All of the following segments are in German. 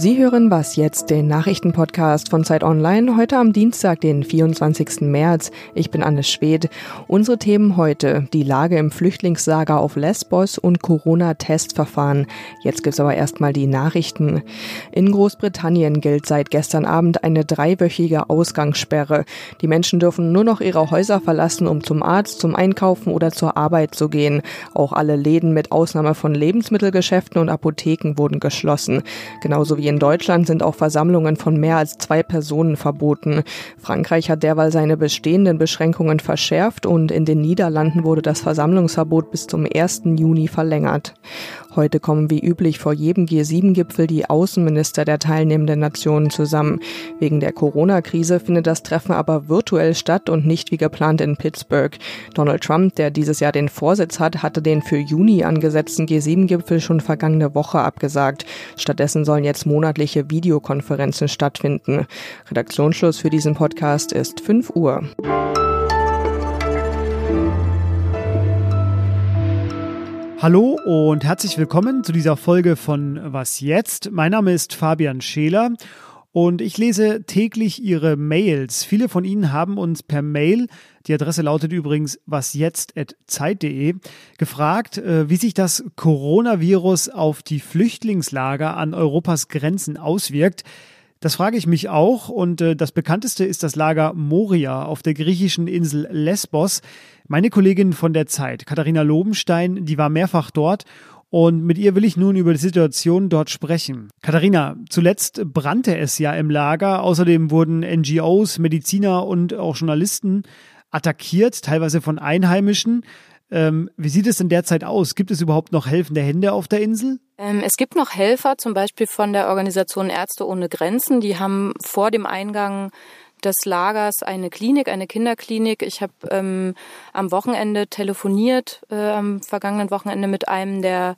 Sie hören was jetzt, den Nachrichtenpodcast von Zeit Online, heute am Dienstag, den 24. März. Ich bin Anne Schwed. Unsere Themen heute, die Lage im Flüchtlingslager auf Lesbos und Corona-Testverfahren. Jetzt gibt's aber erstmal die Nachrichten. In Großbritannien gilt seit gestern Abend eine dreiwöchige Ausgangssperre. Die Menschen dürfen nur noch ihre Häuser verlassen, um zum Arzt, zum Einkaufen oder zur Arbeit zu gehen. Auch alle Läden mit Ausnahme von Lebensmittelgeschäften und Apotheken wurden geschlossen. Genauso wie in Deutschland sind auch Versammlungen von mehr als zwei Personen verboten. Frankreich hat derweil seine bestehenden Beschränkungen verschärft und in den Niederlanden wurde das Versammlungsverbot bis zum 1. Juni verlängert. Heute kommen wie üblich vor jedem G7-Gipfel die Außenminister der teilnehmenden Nationen zusammen. Wegen der Corona-Krise findet das Treffen aber virtuell statt und nicht wie geplant in Pittsburgh. Donald Trump, der dieses Jahr den Vorsitz hat, hatte den für Juni angesetzten G7-Gipfel schon vergangene Woche abgesagt. Stattdessen sollen jetzt monatliche Videokonferenzen stattfinden. Redaktionsschluss für diesen Podcast ist 5 Uhr. Hallo und herzlich willkommen zu dieser Folge von Was jetzt? Mein Name ist Fabian Scheler und ich lese täglich Ihre Mails. Viele von Ihnen haben uns per Mail, die Adresse lautet übrigens wasjetzt.zeit.de, gefragt, äh, wie sich das Coronavirus auf die Flüchtlingslager an Europas Grenzen auswirkt. Das frage ich mich auch und äh, das bekannteste ist das Lager Moria auf der griechischen Insel Lesbos. Meine Kollegin von der Zeit, Katharina Lobenstein, die war mehrfach dort und mit ihr will ich nun über die Situation dort sprechen. Katharina, zuletzt brannte es ja im Lager. Außerdem wurden NGOs, Mediziner und auch Journalisten attackiert, teilweise von Einheimischen. Ähm, wie sieht es denn derzeit aus? Gibt es überhaupt noch helfende Hände auf der Insel? Ähm, es gibt noch Helfer, zum Beispiel von der Organisation Ärzte ohne Grenzen. Die haben vor dem Eingang des Lagers eine Klinik, eine Kinderklinik. Ich habe ähm, am Wochenende telefoniert, äh, am vergangenen Wochenende mit einem der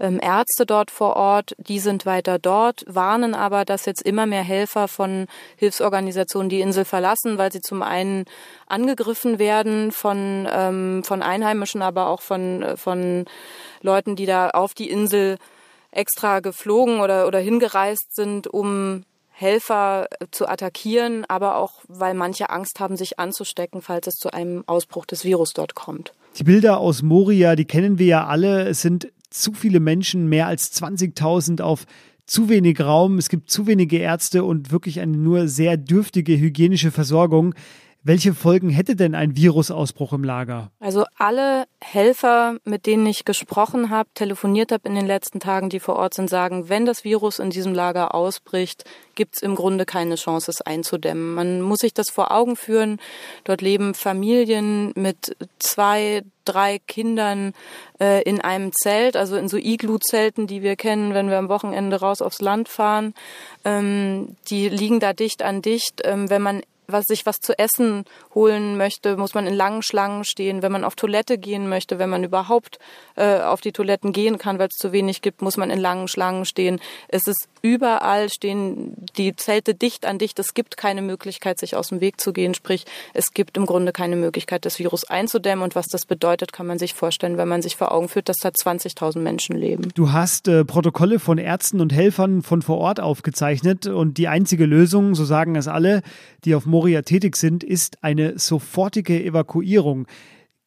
ähm, Ärzte dort vor Ort. Die sind weiter dort, warnen aber, dass jetzt immer mehr Helfer von Hilfsorganisationen die Insel verlassen, weil sie zum einen angegriffen werden von, ähm, von Einheimischen, aber auch von, äh, von Leuten, die da auf die Insel extra geflogen oder, oder hingereist sind, um Helfer äh, zu attackieren, aber auch, weil manche Angst haben, sich anzustecken, falls es zu einem Ausbruch des Virus dort kommt. Die Bilder aus Moria, die kennen wir ja alle. Es sind zu viele Menschen, mehr als 20.000 auf zu wenig Raum. Es gibt zu wenige Ärzte und wirklich eine nur sehr dürftige hygienische Versorgung. Welche Folgen hätte denn ein Virusausbruch im Lager? Also alle Helfer, mit denen ich gesprochen habe, telefoniert habe in den letzten Tagen, die vor Ort sind, sagen, wenn das Virus in diesem Lager ausbricht, gibt es im Grunde keine Chance, es einzudämmen. Man muss sich das vor Augen führen. Dort leben Familien mit zwei, drei Kindern äh, in einem Zelt, also in so Iglu-Zelten, die wir kennen, wenn wir am Wochenende raus aufs Land fahren. Ähm, die liegen da dicht an dicht. Ähm, wenn man was sich was zu essen holen möchte, muss man in langen Schlangen stehen. Wenn man auf Toilette gehen möchte, wenn man überhaupt äh, auf die Toiletten gehen kann, weil es zu wenig gibt, muss man in langen Schlangen stehen. Es ist überall stehen die Zelte dicht an dicht. Es gibt keine Möglichkeit, sich aus dem Weg zu gehen. Sprich, es gibt im Grunde keine Möglichkeit, das Virus einzudämmen. Und was das bedeutet, kann man sich vorstellen, wenn man sich vor Augen führt, dass da 20.000 Menschen leben. Du hast äh, Protokolle von Ärzten und Helfern von vor Ort aufgezeichnet und die einzige Lösung, so sagen es alle, die auf Moria tätig sind, ist eine sofortige Evakuierung.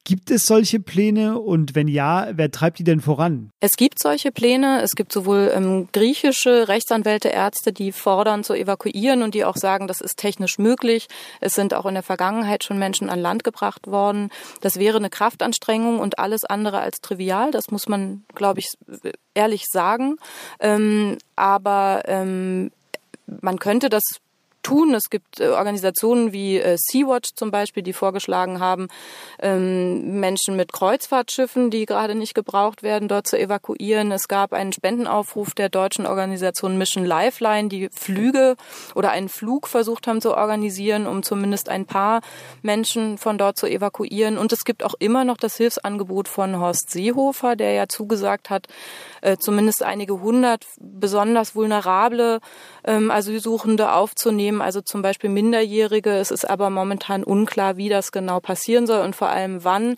Gibt es solche Pläne und wenn ja, wer treibt die denn voran? Es gibt solche Pläne. Es gibt sowohl ähm, griechische Rechtsanwälte, Ärzte, die fordern zu evakuieren und die auch sagen, das ist technisch möglich. Es sind auch in der Vergangenheit schon Menschen an Land gebracht worden. Das wäre eine Kraftanstrengung und alles andere als trivial. Das muss man, glaube ich, ehrlich sagen. Ähm, aber ähm, man könnte das tun. Es gibt äh, Organisationen wie äh, Sea-Watch zum Beispiel, die vorgeschlagen haben, ähm, Menschen mit Kreuzfahrtschiffen, die gerade nicht gebraucht werden, dort zu evakuieren. Es gab einen Spendenaufruf der deutschen Organisation Mission Lifeline, die Flüge oder einen Flug versucht haben zu organisieren, um zumindest ein paar Menschen von dort zu evakuieren. Und es gibt auch immer noch das Hilfsangebot von Horst Seehofer, der ja zugesagt hat, äh, zumindest einige hundert besonders vulnerable ähm, Asylsuchende aufzunehmen Unternehmen, also zum Beispiel Minderjährige. Es ist aber momentan unklar, wie das genau passieren soll und vor allem wann.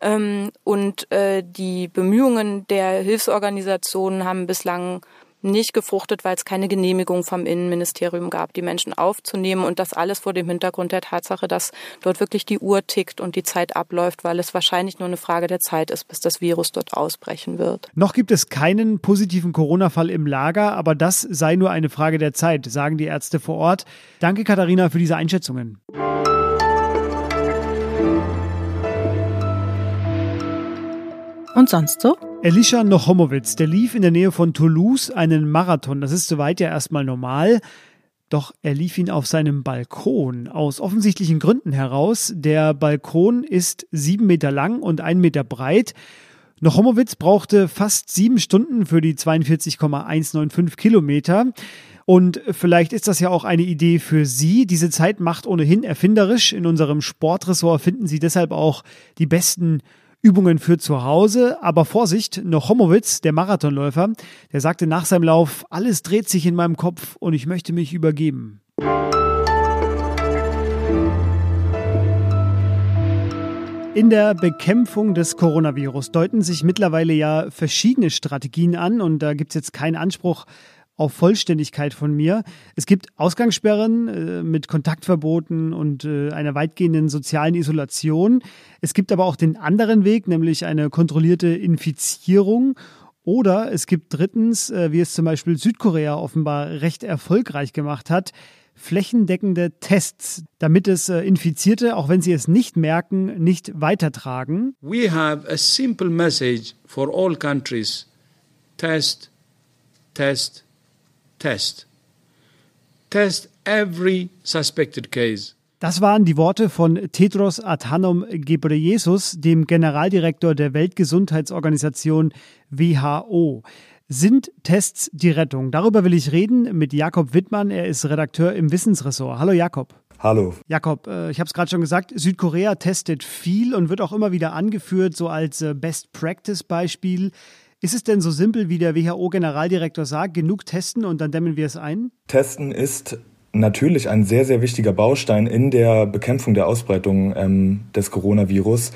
Ähm, und äh, die Bemühungen der Hilfsorganisationen haben bislang nicht gefruchtet, weil es keine Genehmigung vom Innenministerium gab, die Menschen aufzunehmen und das alles vor dem Hintergrund der Tatsache, dass dort wirklich die Uhr tickt und die Zeit abläuft, weil es wahrscheinlich nur eine Frage der Zeit ist, bis das Virus dort ausbrechen wird. Noch gibt es keinen positiven Corona-Fall im Lager, aber das sei nur eine Frage der Zeit, sagen die Ärzte vor Ort. Danke, Katharina, für diese Einschätzungen. Und sonst so? Elisha Nochomowitz, der lief in der Nähe von Toulouse einen Marathon. Das ist soweit ja erstmal normal. Doch er lief ihn auf seinem Balkon aus offensichtlichen Gründen heraus. Der Balkon ist sieben Meter lang und ein Meter breit. Nochomowitz brauchte fast sieben Stunden für die 42,195 Kilometer. Und vielleicht ist das ja auch eine Idee für Sie. Diese Zeit macht ohnehin erfinderisch. In unserem Sportressort finden Sie deshalb auch die besten Übungen für zu Hause. Aber Vorsicht, Nochomowitz, der Marathonläufer, der sagte nach seinem Lauf, alles dreht sich in meinem Kopf und ich möchte mich übergeben. In der Bekämpfung des Coronavirus deuten sich mittlerweile ja verschiedene Strategien an und da gibt es jetzt keinen Anspruch auf Vollständigkeit von mir. Es gibt Ausgangssperren äh, mit Kontaktverboten und äh, einer weitgehenden sozialen Isolation. Es gibt aber auch den anderen Weg, nämlich eine kontrollierte Infizierung. Oder es gibt drittens, äh, wie es zum Beispiel Südkorea offenbar recht erfolgreich gemacht hat, flächendeckende Tests, damit es äh, Infizierte, auch wenn sie es nicht merken, nicht weitertragen. We have a simple message for all countries. Test, test, test. Test every suspected case. Das waren die Worte von Tedros Adhanom Ghebreyesus, dem Generaldirektor der Weltgesundheitsorganisation WHO. Sind Tests die Rettung? Darüber will ich reden mit Jakob Wittmann. Er ist Redakteur im Wissensressort. Hallo Jakob. Hallo. Jakob, äh, ich habe es gerade schon gesagt, Südkorea testet viel und wird auch immer wieder angeführt, so als äh, Best-Practice-Beispiel. Ist es denn so simpel, wie der WHO-Generaldirektor sagt, genug testen und dann dämmen wir es ein? Testen ist natürlich ein sehr, sehr wichtiger Baustein in der Bekämpfung der Ausbreitung ähm, des Coronavirus.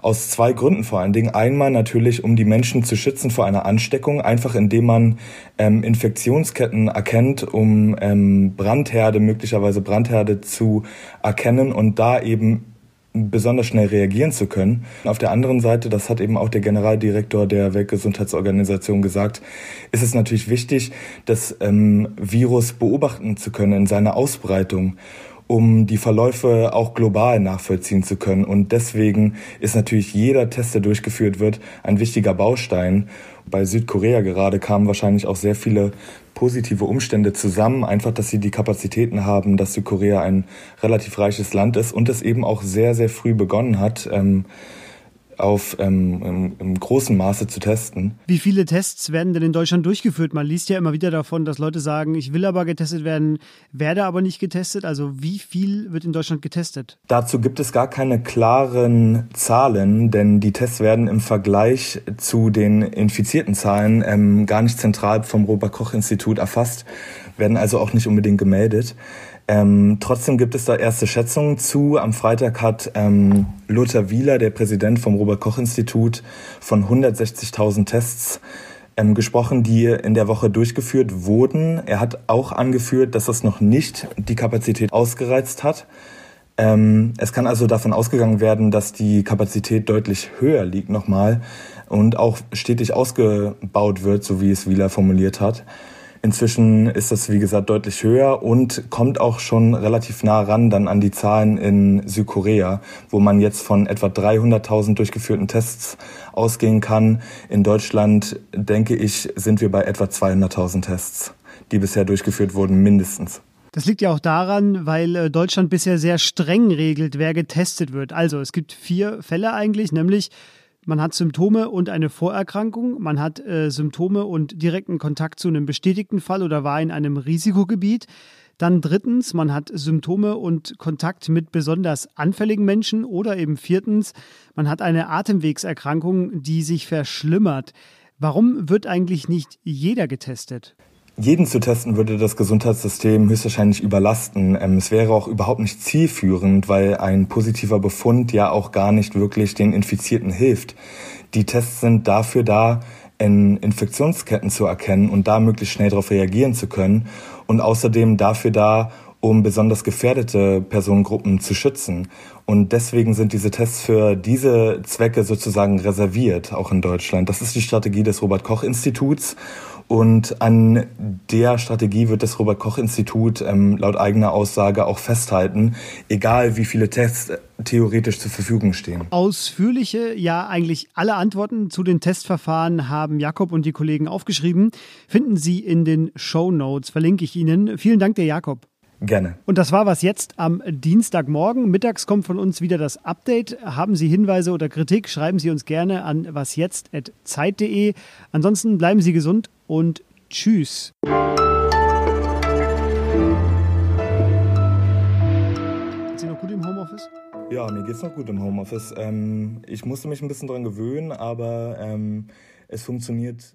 Aus zwei Gründen vor allen Dingen. Einmal natürlich, um die Menschen zu schützen vor einer Ansteckung, einfach indem man ähm, Infektionsketten erkennt, um ähm, Brandherde, möglicherweise Brandherde zu erkennen und da eben besonders schnell reagieren zu können. Auf der anderen Seite, das hat eben auch der Generaldirektor der Weltgesundheitsorganisation gesagt, ist es natürlich wichtig, das ähm, Virus beobachten zu können in seiner Ausbreitung um die Verläufe auch global nachvollziehen zu können. Und deswegen ist natürlich jeder Test, der durchgeführt wird, ein wichtiger Baustein. Bei Südkorea gerade kamen wahrscheinlich auch sehr viele positive Umstände zusammen. Einfach, dass sie die Kapazitäten haben, dass Südkorea ein relativ reiches Land ist und es eben auch sehr, sehr früh begonnen hat. Ähm, auf ähm, im, großen Maße zu testen. Wie viele Tests werden denn in Deutschland durchgeführt? Man liest ja immer wieder davon, dass Leute sagen, ich will aber getestet werden, werde aber nicht getestet. Also wie viel wird in Deutschland getestet? Dazu gibt es gar keine klaren Zahlen, denn die Tests werden im Vergleich zu den infizierten Zahlen ähm, gar nicht zentral vom Robert Koch Institut erfasst, werden also auch nicht unbedingt gemeldet. Ähm, trotzdem gibt es da erste Schätzungen zu. Am Freitag hat ähm, Lothar Wieler, der Präsident vom Robert-Koch-Institut, von 160.000 Tests ähm, gesprochen, die in der Woche durchgeführt wurden. Er hat auch angeführt, dass das noch nicht die Kapazität ausgereizt hat. Ähm, es kann also davon ausgegangen werden, dass die Kapazität deutlich höher liegt nochmal und auch stetig ausgebaut wird, so wie es Wieler formuliert hat. Inzwischen ist das, wie gesagt, deutlich höher und kommt auch schon relativ nah ran dann an die Zahlen in Südkorea, wo man jetzt von etwa 300.000 durchgeführten Tests ausgehen kann. In Deutschland, denke ich, sind wir bei etwa 200.000 Tests, die bisher durchgeführt wurden, mindestens. Das liegt ja auch daran, weil äh, Deutschland bisher sehr streng regelt, wer getestet wird. Also es gibt vier Fälle eigentlich, nämlich man hat Symptome und eine Vorerkrankung, man hat äh, Symptome und direkten Kontakt zu einem bestätigten Fall oder war in einem Risikogebiet. Dann drittens, man hat Symptome und Kontakt mit besonders anfälligen Menschen oder eben viertens, man hat eine Atemwegserkrankung, die sich verschlimmert. Warum wird eigentlich nicht jeder getestet? Jeden zu testen würde das Gesundheitssystem höchstwahrscheinlich überlasten. Ähm, es wäre auch überhaupt nicht zielführend, weil ein positiver Befund ja auch gar nicht wirklich den Infizierten hilft. Die Tests sind dafür da, in Infektionsketten zu erkennen und da möglichst schnell darauf reagieren zu können und außerdem dafür da, um besonders gefährdete Personengruppen zu schützen. Und deswegen sind diese Tests für diese Zwecke sozusagen reserviert, auch in Deutschland. Das ist die Strategie des Robert Koch Instituts. Und an der Strategie wird das Robert Koch Institut ähm, laut eigener Aussage auch festhalten, egal wie viele Tests äh, theoretisch zur Verfügung stehen. Ausführliche, ja eigentlich alle Antworten zu den Testverfahren haben Jakob und die Kollegen aufgeschrieben. Finden Sie in den Show Notes, verlinke ich Ihnen. Vielen Dank, der Jakob. Gerne. Und das war was jetzt am Dienstagmorgen. Mittags kommt von uns wieder das Update. Haben Sie Hinweise oder Kritik, schreiben Sie uns gerne an wasjetzt.zeit.de. Ansonsten bleiben Sie gesund und tschüss. Sind Sie noch gut im Homeoffice? Ja, mir geht's noch gut im Homeoffice. Ähm, ich musste mich ein bisschen dran gewöhnen, aber ähm, es funktioniert